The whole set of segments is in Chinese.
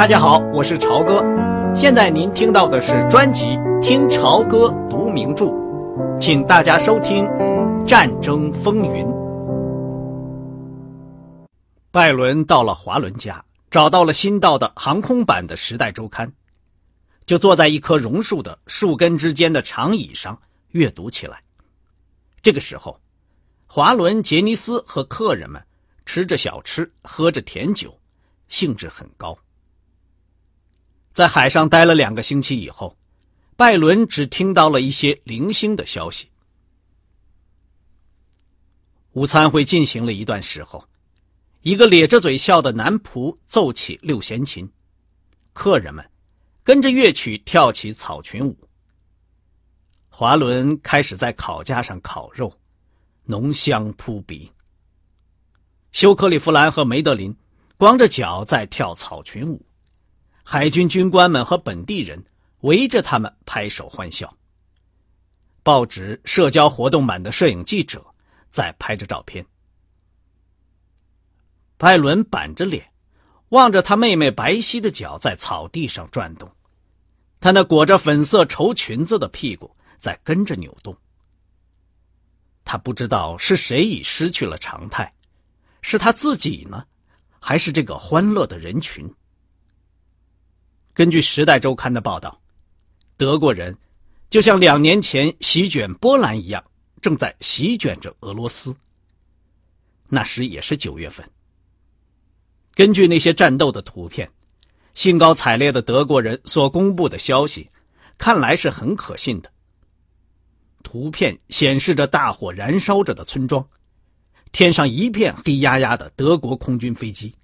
大家好，我是朝哥。现在您听到的是专辑《听朝歌读名著》，请大家收听《战争风云》。拜伦到了华伦家，找到了新到的航空版的《时代周刊》，就坐在一棵榕树的树根之间的长椅上阅读起来。这个时候，华伦、杰尼斯和客人们吃着小吃，喝着甜酒，兴致很高。在海上待了两个星期以后，拜伦只听到了一些零星的消息。午餐会进行了一段时候，一个咧着嘴笑的男仆奏起六弦琴，客人们跟着乐曲跳起草裙舞。华伦开始在烤架上烤肉，浓香扑鼻。休克里夫兰和梅德林光着脚在跳草裙舞。海军军官们和本地人围着他们拍手欢笑。报纸社交活动版的摄影记者在拍着照片。拜伦板着脸，望着他妹妹白皙的脚在草地上转动，他那裹着粉色绸裙子的屁股在跟着扭动。他不知道是谁已失去了常态，是他自己呢，还是这个欢乐的人群？根据《时代周刊》的报道，德国人就像两年前席卷波兰一样，正在席卷着俄罗斯。那时也是九月份。根据那些战斗的图片，兴高采烈的德国人所公布的消息，看来是很可信的。图片显示着大火燃烧着的村庄，天上一片黑压压的德国空军飞机。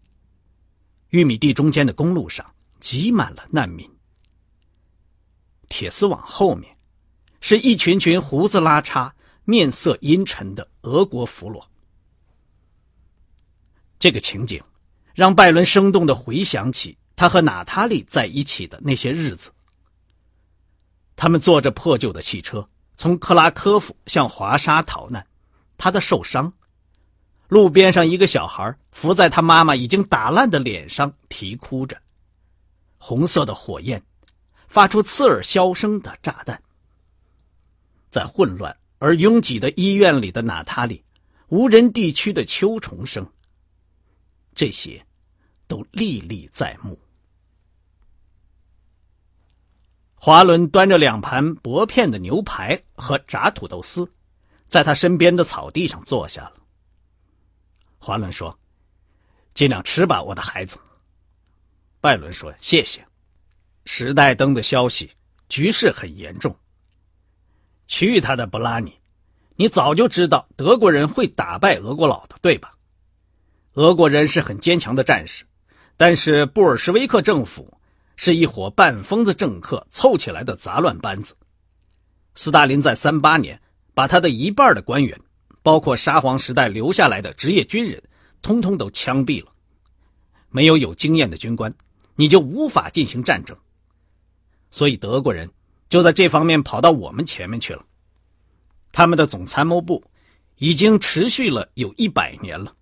玉米地中间的公路上。挤满了难民。铁丝网后面，是一群群胡子拉碴、面色阴沉的俄国俘虏。这个情景，让拜伦生动的回想起他和娜塔莉在一起的那些日子。他们坐着破旧的汽车，从克拉科夫向华沙逃难。他的受伤，路边上一个小孩伏在他妈妈已经打烂的脸上啼哭着。红色的火焰，发出刺耳箫声的炸弹，在混乱而拥挤的医院里的纳塔里，无人地区的秋虫声，这些都历历在目。华伦端着两盘薄片的牛排和炸土豆丝，在他身边的草地上坐下了。华伦说：“尽量吃吧，我的孩子。”拜伦说：“谢谢。”时代登的消息，局势很严重。去他的布拉尼！你早就知道德国人会打败俄国佬的，对吧？俄国人是很坚强的战士，但是布尔什维克政府是一伙半疯子政客凑起来的杂乱班子。斯大林在三八年把他的一半的官员，包括沙皇时代留下来的职业军人，通通都枪毙了。没有有经验的军官。你就无法进行战争，所以德国人就在这方面跑到我们前面去了。他们的总参谋部已经持续了有一百年了。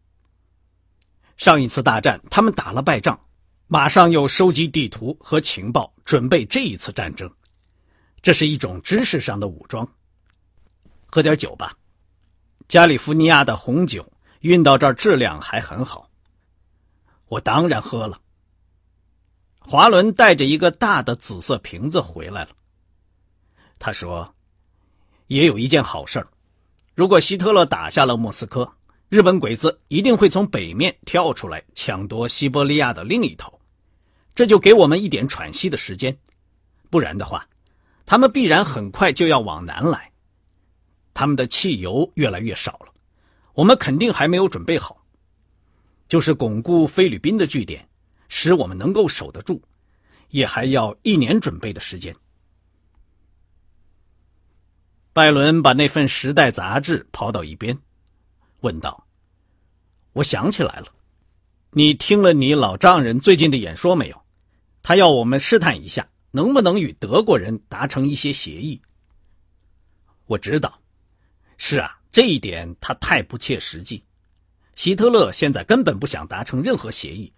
上一次大战他们打了败仗，马上又收集地图和情报，准备这一次战争。这是一种知识上的武装。喝点酒吧，加利福尼亚的红酒运到这儿质量还很好。我当然喝了。华伦带着一个大的紫色瓶子回来了。他说：“也有一件好事儿，如果希特勒打下了莫斯科，日本鬼子一定会从北面跳出来抢夺西伯利亚的另一头，这就给我们一点喘息的时间。不然的话，他们必然很快就要往南来。他们的汽油越来越少了，我们肯定还没有准备好。就是巩固菲律宾的据点。”使我们能够守得住，也还要一年准备的时间。拜伦把那份《时代》杂志抛到一边，问道：“我想起来了，你听了你老丈人最近的演说没有？他要我们试探一下，能不能与德国人达成一些协议。”我知道，是啊，这一点他太不切实际。希特勒现在根本不想达成任何协议。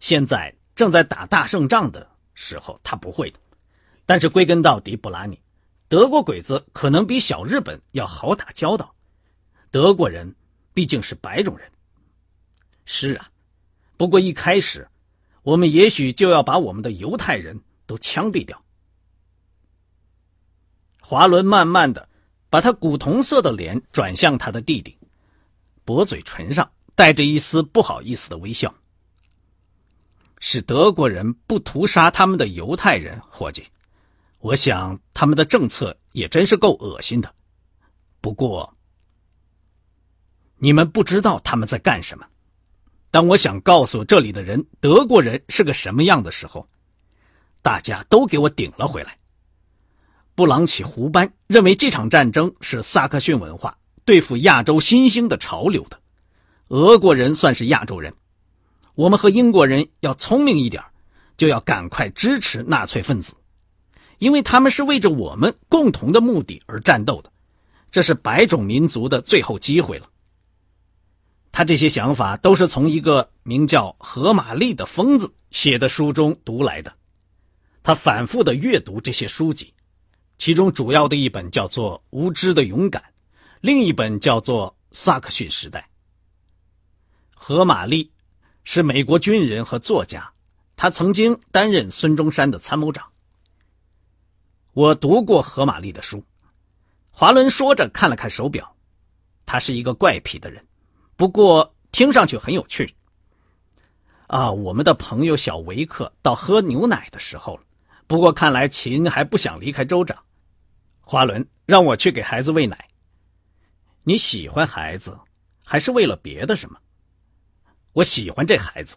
现在正在打大胜仗的时候，他不会的。但是归根到底，布拉尼，德国鬼子可能比小日本要好打交道。德国人毕竟是白种人。是啊，不过一开始，我们也许就要把我们的犹太人都枪毙掉。华伦慢慢的把他古铜色的脸转向他的弟弟，薄嘴唇上带着一丝不好意思的微笑。是德国人不屠杀他们的犹太人，伙计。我想他们的政策也真是够恶心的。不过，你们不知道他们在干什么。当我想告诉这里的人德国人是个什么样的时候，大家都给我顶了回来。布朗奇胡班认为这场战争是萨克逊文化对付亚洲新兴的潮流的。俄国人算是亚洲人，我们和英国人要聪明一点，就要赶快支持纳粹分子。因为他们是为着我们共同的目的而战斗的，这是白种民族的最后机会了。他这些想法都是从一个名叫何玛丽的疯子写的书中读来的。他反复的阅读这些书籍，其中主要的一本叫做《无知的勇敢》，另一本叫做《萨克逊时代》。何玛丽是美国军人和作家，他曾经担任孙中山的参谋长。我读过何玛丽的书，华伦说着看了看手表，他是一个怪癖的人，不过听上去很有趣。啊，我们的朋友小维克到喝牛奶的时候了，不过看来秦还不想离开州长。华伦让我去给孩子喂奶。你喜欢孩子，还是为了别的什么？我喜欢这孩子。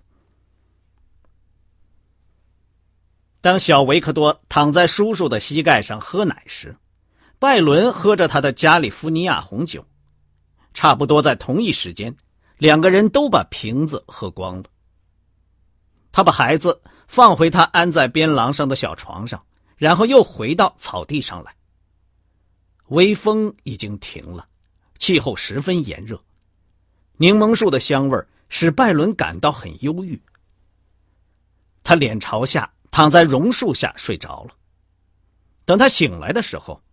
当小维克多躺在叔叔的膝盖上喝奶时，拜伦喝着他的加利福尼亚红酒。差不多在同一时间，两个人都把瓶子喝光了。他把孩子放回他安在边廊上的小床上，然后又回到草地上来。微风已经停了，气候十分炎热，柠檬树的香味使拜伦感到很忧郁。他脸朝下。躺在榕树下睡着了。等他醒来的时候，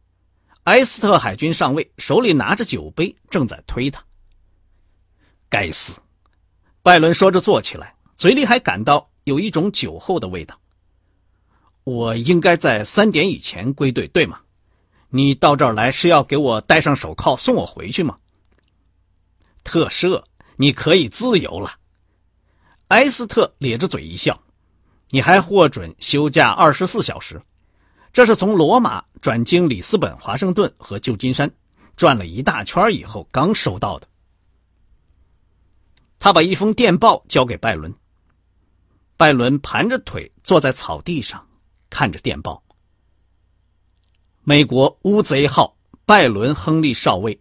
埃斯特海军上尉手里拿着酒杯，正在推他。该死！拜伦说着坐起来，嘴里还感到有一种酒后的味道。我应该在三点以前归队，对吗？你到这儿来是要给我戴上手铐送我回去吗？特赦，你可以自由了。埃斯特咧着嘴一笑。你还获准休假二十四小时，这是从罗马转经里斯本、华盛顿和旧金山转了一大圈以后刚收到的。他把一封电报交给拜伦。拜伦盘着腿坐在草地上，看着电报。美国乌贼号拜伦·亨利少尉，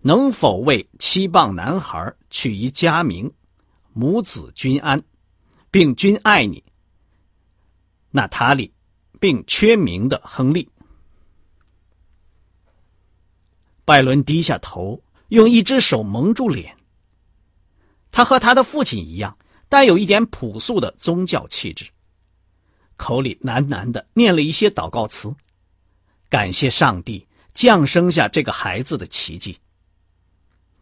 能否为七磅男孩取一佳名，母子均安，并均爱你？娜塔莉，并缺名的亨利。拜伦低下头，用一只手蒙住脸。他和他的父亲一样，带有一点朴素的宗教气质，口里喃喃的念了一些祷告词，感谢上帝降生下这个孩子的奇迹。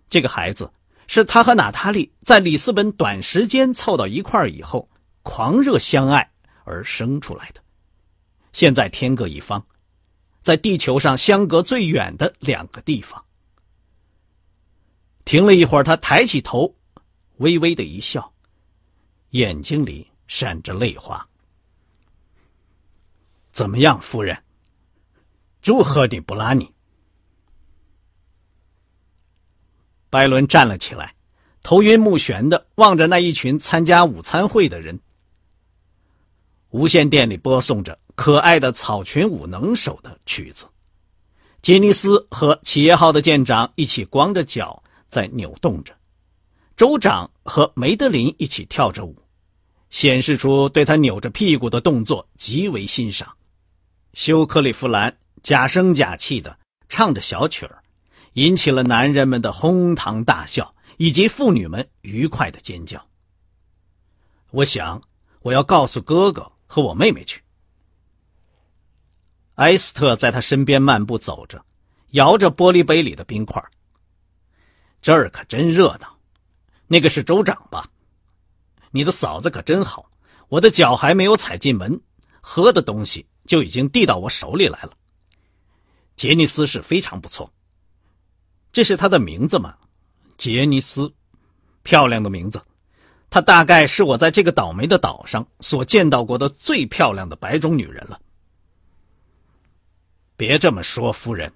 这个孩子是他和娜塔莉在里斯本短时间凑到一块儿以后，狂热相爱。而生出来的，现在天各一方，在地球上相隔最远的两个地方。停了一会儿，他抬起头，微微的一笑，眼睛里闪着泪花。怎么样，夫人？祝贺你，布拉尼。拜伦站了起来，头晕目眩的望着那一群参加午餐会的人。无线电里播送着可爱的草裙舞能手的曲子，杰尼斯和企业号的舰长一起光着脚在扭动着，州长和梅德林一起跳着舞，显示出对他扭着屁股的动作极为欣赏。休克利夫兰假声假气的唱着小曲儿，引起了男人们的哄堂大笑，以及妇女们愉快的尖叫。我想。我要告诉哥哥和我妹妹去。埃斯特在他身边漫步走着，摇着玻璃杯里的冰块。这儿可真热闹，那个是州长吧？你的嫂子可真好，我的脚还没有踩进门，喝的东西就已经递到我手里来了。杰尼斯是非常不错，这是他的名字吗？杰尼斯，漂亮的名字。她大概是我在这个倒霉的岛上所见到过的最漂亮的白种女人了。别这么说，夫人。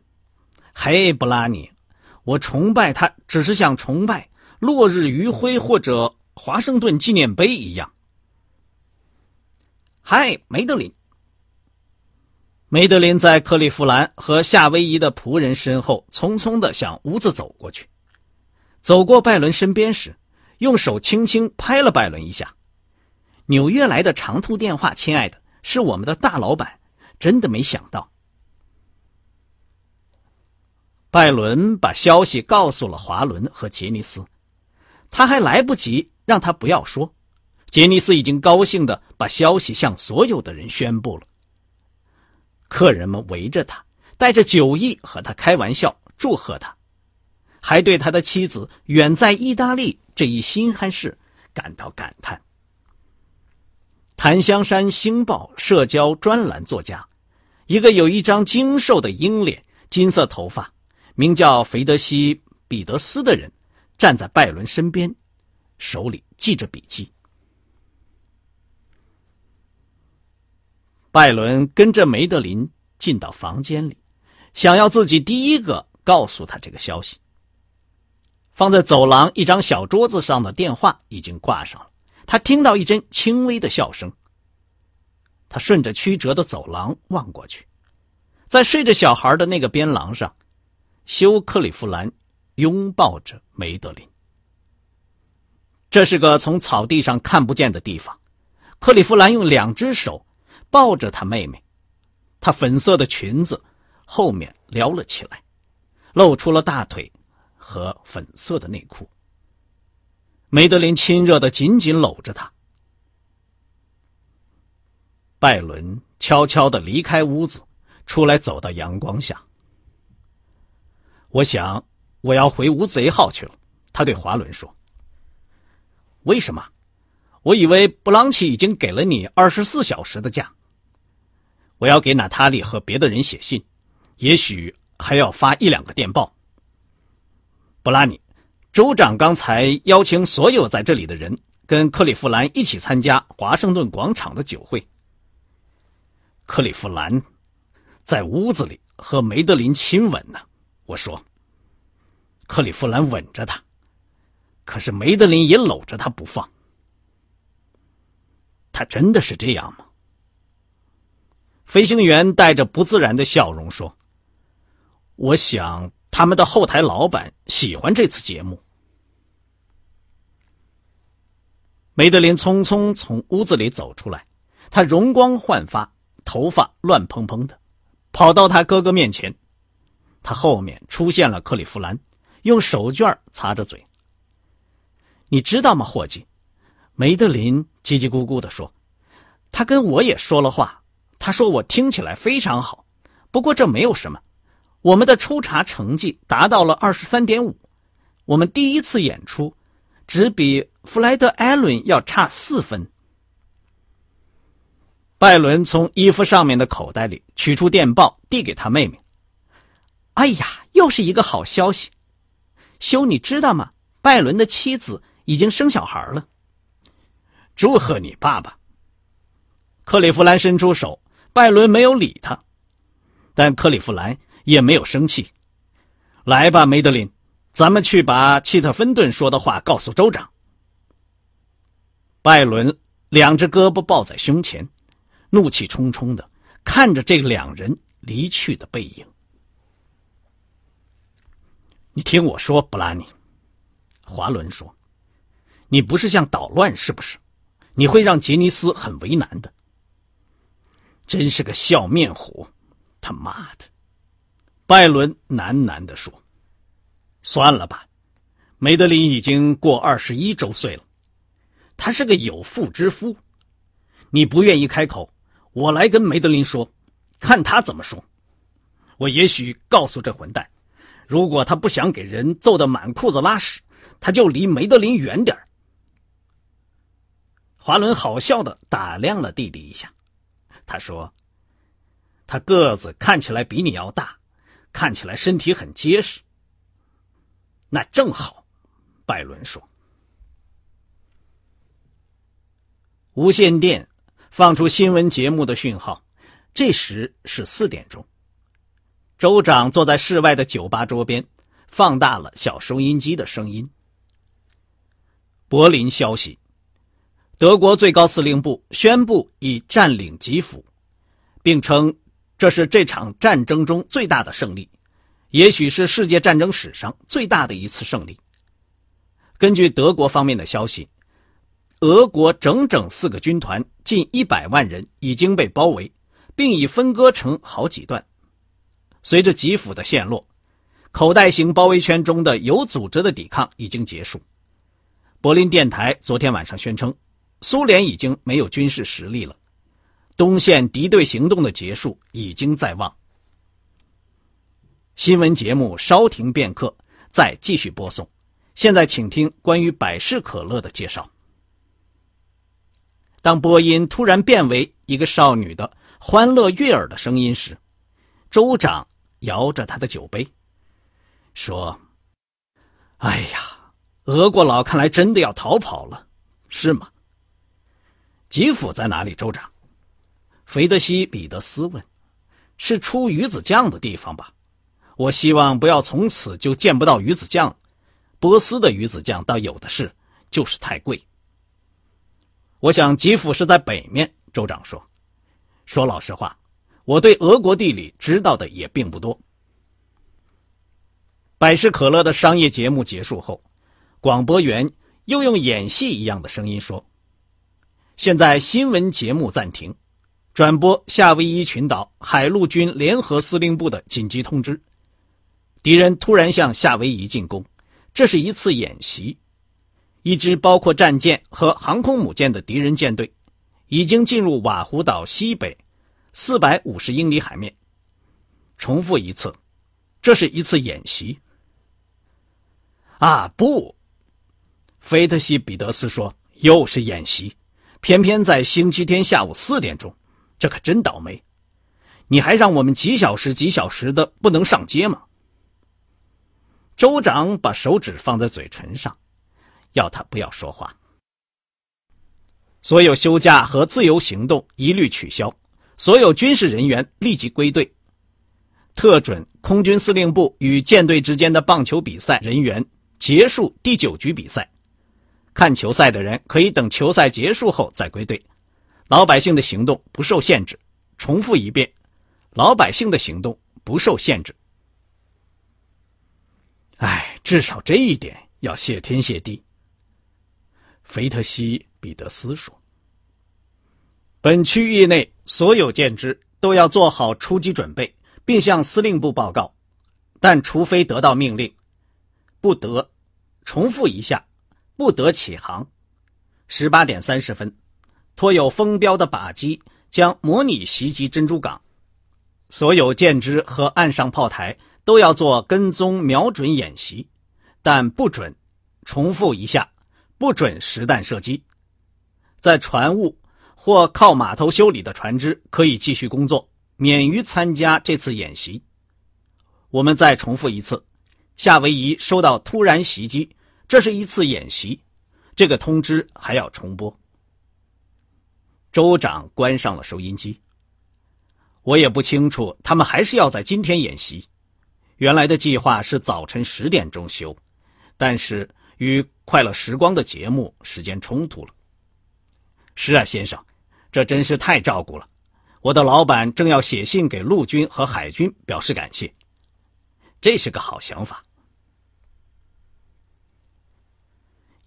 嘿，布拉尼，我崇拜她，只是像崇拜落日余晖或者华盛顿纪念碑一样。嗨，梅德林。梅德林在克利夫兰和夏威夷的仆人身后匆匆的向屋子走过去，走过拜伦身边时，用手轻轻拍了拜伦一下。纽约来的长途电话，亲爱的，是我们的大老板，真的没想到。拜伦把消息告诉了华伦和杰尼斯，他还来不及让他不要说，杰尼斯已经高兴的把消息向所有的人宣布了。客人们围着他，带着酒意和他开玩笑，祝贺他，还对他的妻子远在意大利这一新罕事感到感叹。檀香山星报社交专栏作家，一个有一张精瘦的鹰脸、金色头发。名叫菲德西·彼得斯的人站在拜伦身边，手里记着笔记。拜伦跟着梅德林进到房间里，想要自己第一个告诉他这个消息。放在走廊一张小桌子上的电话已经挂上了，他听到一阵轻微的笑声。他顺着曲折的走廊望过去，在睡着小孩的那个边廊上。休克里夫兰拥抱着梅德林。这是个从草地上看不见的地方。克里夫兰用两只手抱着他妹妹，她粉色的裙子后面撩了起来，露出了大腿和粉色的内裤。梅德林亲热的紧紧搂着她。拜伦悄悄的离开屋子，出来走到阳光下。我想，我要回乌贼号去了。他对华伦说：“为什么？我以为布朗奇已经给了你二十四小时的假。我要给娜塔莉和别的人写信，也许还要发一两个电报。布拉尼，州长刚才邀请所有在这里的人跟克利夫兰一起参加华盛顿广场的酒会。克利夫兰在屋子里和梅德林亲吻呢。”我说：“克利夫兰吻着他，可是梅德林也搂着他不放。他真的是这样吗？”飞行员带着不自然的笑容说：“我想他们的后台老板喜欢这次节目。”梅德林匆匆从屋子里走出来，他容光焕发，头发乱蓬蓬的，跑到他哥哥面前。他后面出现了克利夫兰，用手绢擦着嘴。你知道吗，伙计？梅德林叽叽咕咕地说：“他跟我也说了话，他说我听起来非常好。不过这没有什么，我们的抽查成绩达到了二十三点五，我们第一次演出只比弗莱德·艾伦要差四分。”拜伦从衣服上面的口袋里取出电报，递给他妹妹。哎呀，又是一个好消息，修，你知道吗？拜伦的妻子已经生小孩了。祝贺你，爸爸。克利夫兰伸出手，拜伦没有理他，但克利夫兰也没有生气。来吧，梅德林，咱们去把契特芬顿说的话告诉州长。拜伦两只胳膊抱在胸前，怒气冲冲的看着这两人离去的背影。你听我说，布拉尼，华伦说：“你不是想捣乱是不是？你会让杰尼斯很为难的。”真是个笑面虎，他妈的！拜伦喃喃的说：“算了吧，梅德林已经过二十一周岁了，他是个有妇之夫。你不愿意开口，我来跟梅德林说，看他怎么说。我也许告诉这混蛋，如果他不想给人揍得满裤子拉屎，他就离梅德林远点华伦好笑的打量了弟弟一下，他说：“他个子看起来比你要大，看起来身体很结实。”那正好，拜伦说。无线电放出新闻节目的讯号，这时是四点钟。州长坐在室外的酒吧桌边，放大了小收音机的声音。柏林消息：德国最高司令部宣布已占领基辅，并称这是这场战争中最大的胜利，也许是世界战争史上最大的一次胜利。根据德国方面的消息。俄国整整四个军团，近一百万人已经被包围，并已分割成好几段。随着基辅的陷落，口袋型包围圈中的有组织的抵抗已经结束。柏林电台昨天晚上宣称，苏联已经没有军事实力了，东线敌对行动的结束已经在望。新闻节目稍停片刻，再继续播送。现在请听关于百事可乐的介绍。当播音突然变为一个少女的欢乐悦耳的声音时，州长摇着他的酒杯，说：“哎呀，俄国佬看来真的要逃跑了，是吗？”吉府在哪里？州长，菲德西·彼得斯问：“是出鱼子酱的地方吧？我希望不要从此就见不到鱼子酱。波斯的鱼子酱倒有的是，就是太贵。”我想吉府是在北面。州长说：“说老实话，我对俄国地理知道的也并不多。”百事可乐的商业节目结束后，广播员又用演戏一样的声音说：“现在新闻节目暂停，转播夏威夷群岛海陆军联合司令部的紧急通知：敌人突然向夏威夷进攻，这是一次演习。”一支包括战舰和航空母舰的敌人舰队，已经进入瓦胡岛西北四百五十英里海面。重复一次，这是一次演习。啊，不，菲特西彼得斯说，又是演习，偏偏在星期天下午四点钟，这可真倒霉。你还让我们几小时几小时的不能上街吗？州长把手指放在嘴唇上。要他不要说话。所有休假和自由行动一律取消，所有军事人员立即归队。特准空军司令部与舰队之间的棒球比赛人员结束第九局比赛。看球赛的人可以等球赛结束后再归队。老百姓的行动不受限制。重复一遍，老百姓的行动不受限制。哎，至少这一点要谢天谢地。菲特西·彼得斯说：“本区域内所有舰只都要做好出击准备，并向司令部报告。但除非得到命令，不得。重复一下，不得起航。十八点三十分，托有风标的靶机将模拟袭击珍珠港。所有舰只和岸上炮台都要做跟踪瞄准演习，但不准。重复一下。”不准实弹射击，在船坞或靠码头修理的船只可以继续工作，免于参加这次演习。我们再重复一次：夏威夷受到突然袭击，这是一次演习。这个通知还要重播。州长关上了收音机。我也不清楚，他们还是要在今天演习。原来的计划是早晨十点钟休，但是。与快乐时光的节目时间冲突了。是啊，先生，这真是太照顾了。我的老板正要写信给陆军和海军表示感谢，这是个好想法。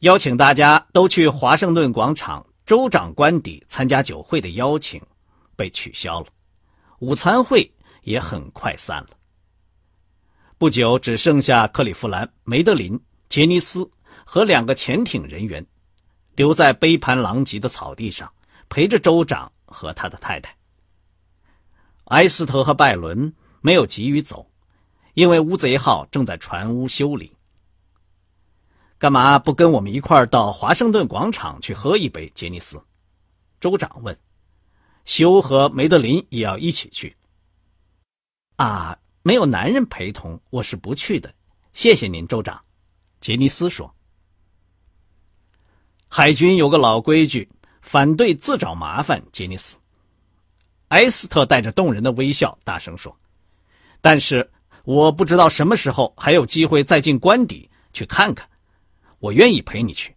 邀请大家都去华盛顿广场州长官邸参加酒会的邀请被取消了，午餐会也很快散了。不久，只剩下克利夫兰、梅德林、杰尼斯。和两个潜艇人员留在杯盘狼藉的草地上，陪着州长和他的太太。埃斯特和拜伦没有急于走，因为乌贼号正在船坞修理。干嘛不跟我们一块儿到华盛顿广场去喝一杯？杰尼斯，州长问。修和梅德林也要一起去。啊，没有男人陪同，我是不去的。谢谢您，州长。杰尼斯说。海军有个老规矩，反对自找麻烦。杰尼斯，埃斯特带着动人的微笑大声说：“但是我不知道什么时候还有机会再进官邸去看看。”我愿意陪你去。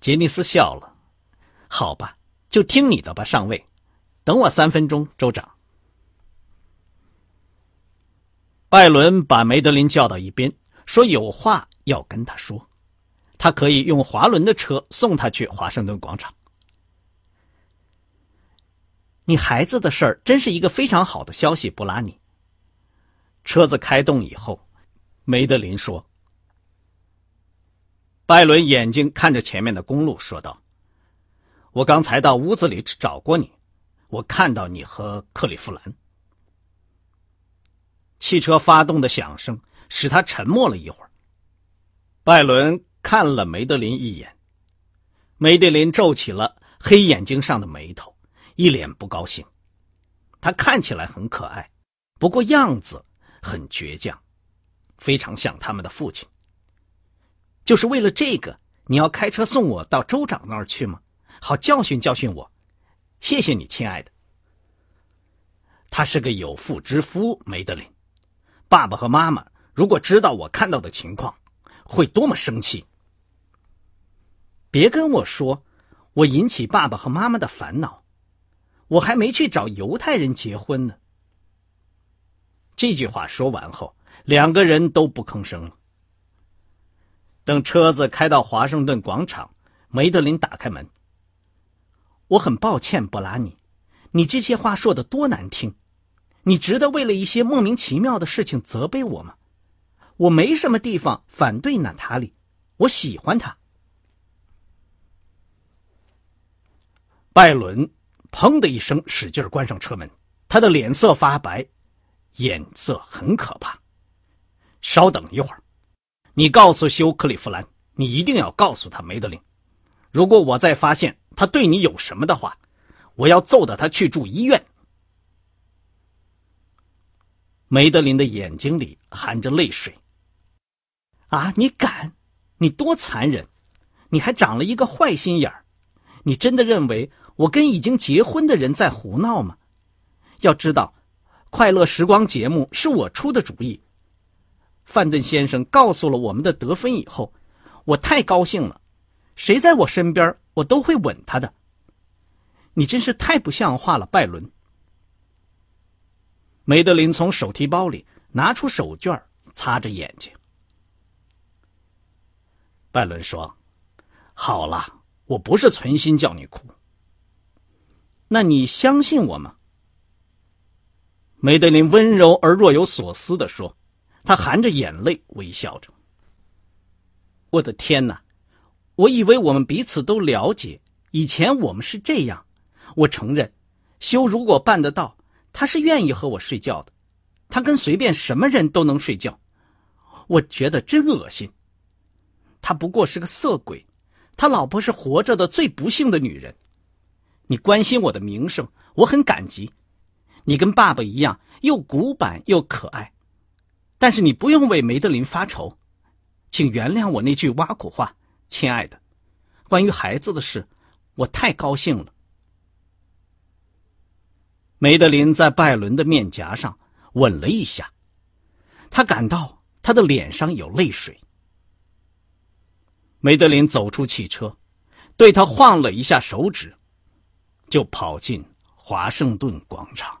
杰尼斯笑了，好吧，就听你的吧，上尉。等我三分钟，州长。拜伦把梅德林叫到一边，说有话要跟他说。他可以用华伦的车送他去华盛顿广场。你孩子的事儿真是一个非常好的消息，布拉尼。车子开动以后，梅德林说。拜伦眼睛看着前面的公路，说道：“我刚才到屋子里找过你，我看到你和克利夫兰。”汽车发动的响声使他沉默了一会儿。拜伦看了梅德林一眼，梅德林皱起了黑眼睛上的眉头，一脸不高兴。他看起来很可爱，不过样子很倔强，非常像他们的父亲。就是为了这个，你要开车送我到州长那儿去吗？好教训教训我。谢谢你，亲爱的。他是个有妇之夫，梅德林。爸爸和妈妈如果知道我看到的情况，会多么生气！别跟我说，我引起爸爸和妈妈的烦恼。我还没去找犹太人结婚呢。这句话说完后，两个人都不吭声了。等车子开到华盛顿广场，梅德林打开门。我很抱歉，布拉尼，你这些话说的多难听，你值得为了一些莫名其妙的事情责备我吗？我没什么地方反对娜塔莉，我喜欢她。拜伦砰的一声使劲关上车门，他的脸色发白，眼色很可怕。稍等一会儿。你告诉休克里夫兰，你一定要告诉他梅德林，如果我再发现他对你有什么的话，我要揍得他去住医院。梅德林的眼睛里含着泪水。啊，你敢？你多残忍！你还长了一个坏心眼儿！你真的认为我跟已经结婚的人在胡闹吗？要知道，快乐时光节目是我出的主意。范顿先生告诉了我们的得分以后，我太高兴了。谁在我身边，我都会吻他的。你真是太不像话了，拜伦。梅德林从手提包里拿出手绢擦着眼睛。拜伦说：“好了，我不是存心叫你哭。那你相信我吗？”梅德林温柔而若有所思的说。他含着眼泪微笑着。我的天哪！我以为我们彼此都了解。以前我们是这样。我承认，修如果办得到，他是愿意和我睡觉的。他跟随便什么人都能睡觉。我觉得真恶心。他不过是个色鬼。他老婆是活着的最不幸的女人。你关心我的名声，我很感激。你跟爸爸一样，又古板又可爱。但是你不用为梅德林发愁，请原谅我那句挖苦话，亲爱的。关于孩子的事，我太高兴了。梅德林在拜伦的面颊上吻了一下，他感到他的脸上有泪水。梅德林走出汽车，对他晃了一下手指，就跑进华盛顿广场。